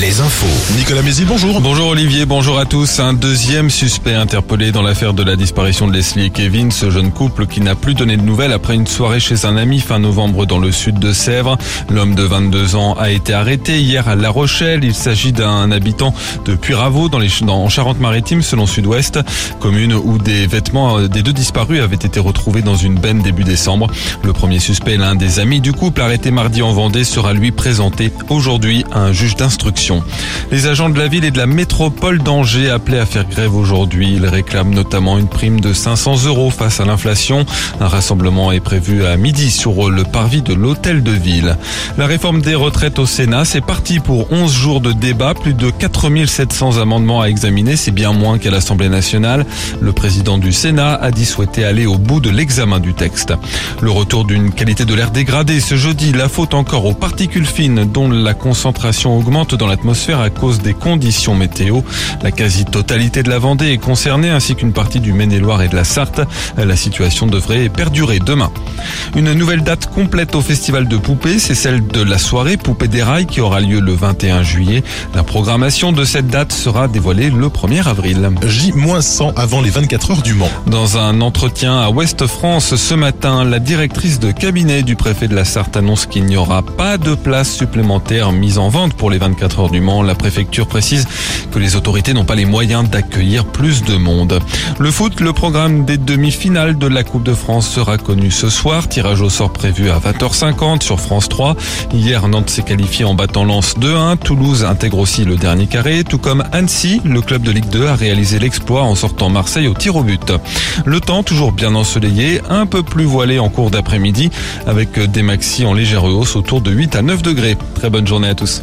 Les infos. Nicolas Mézil, bonjour. Bonjour Olivier, bonjour à tous. Un deuxième suspect interpellé dans l'affaire de la disparition de Leslie et Kevin, ce jeune couple qui n'a plus donné de nouvelles après une soirée chez un ami fin novembre dans le sud de Sèvres. L'homme de 22 ans a été arrêté hier à La Rochelle. Il s'agit d'un habitant de Puyraveau dans les, en Charente-Maritime selon Sud-Ouest, commune où des vêtements des deux disparus avaient été retrouvés dans une benne début décembre. Le premier suspect, l'un des amis du couple arrêté mardi en Vendée, sera lui présenté aujourd'hui un juge d'instruction. Les agents de la ville et de la métropole d'Angers appelés à faire grève aujourd'hui. Ils réclament notamment une prime de 500 euros face à l'inflation. Un rassemblement est prévu à midi sur le parvis de l'hôtel de ville. La réforme des retraites au Sénat, c'est parti pour 11 jours de débat, plus de 4700 amendements à examiner, c'est bien moins qu'à l'Assemblée nationale. Le président du Sénat a dit souhaiter aller au bout de l'examen du texte. Le retour d'une qualité de l'air dégradée ce jeudi, la faute encore aux particules fines dont la concentration augmente dans l'atmosphère à cause des conditions météo. La quasi-totalité de la Vendée est concernée ainsi qu'une partie du Maine-et-Loire et de la Sarthe. La situation devrait perdurer demain. Une nouvelle date complète au festival de poupées, c'est celle de la soirée Poupée des Rails qui aura lieu le 21 juillet. La programmation de cette date sera dévoilée le 1er avril. J-100 avant les 24 heures du Mans. Dans un entretien à Ouest France ce matin, la directrice de cabinet du préfet de la Sarthe annonce qu'il n'y aura pas de place supplémentaire mise en vente pour les 24 heures du Mans. La préfecture précise que les autorités n'ont pas les moyens d'accueillir plus de monde. Le foot, le programme des demi-finales de la Coupe de France sera connu ce soir. Tirage au sort prévu à 20h50 sur France 3. Hier, Nantes s'est qualifié en battant Lens 2-1. Toulouse intègre aussi le dernier carré, tout comme Annecy. Le club de Ligue 2 a réalisé l'exploit en sortant Marseille au tir au but. Le temps toujours bien ensoleillé, un peu plus voilé en cours d'après-midi avec des maxis en légère hausse autour de 8 à 9 degrés. Très bonne journée à tous.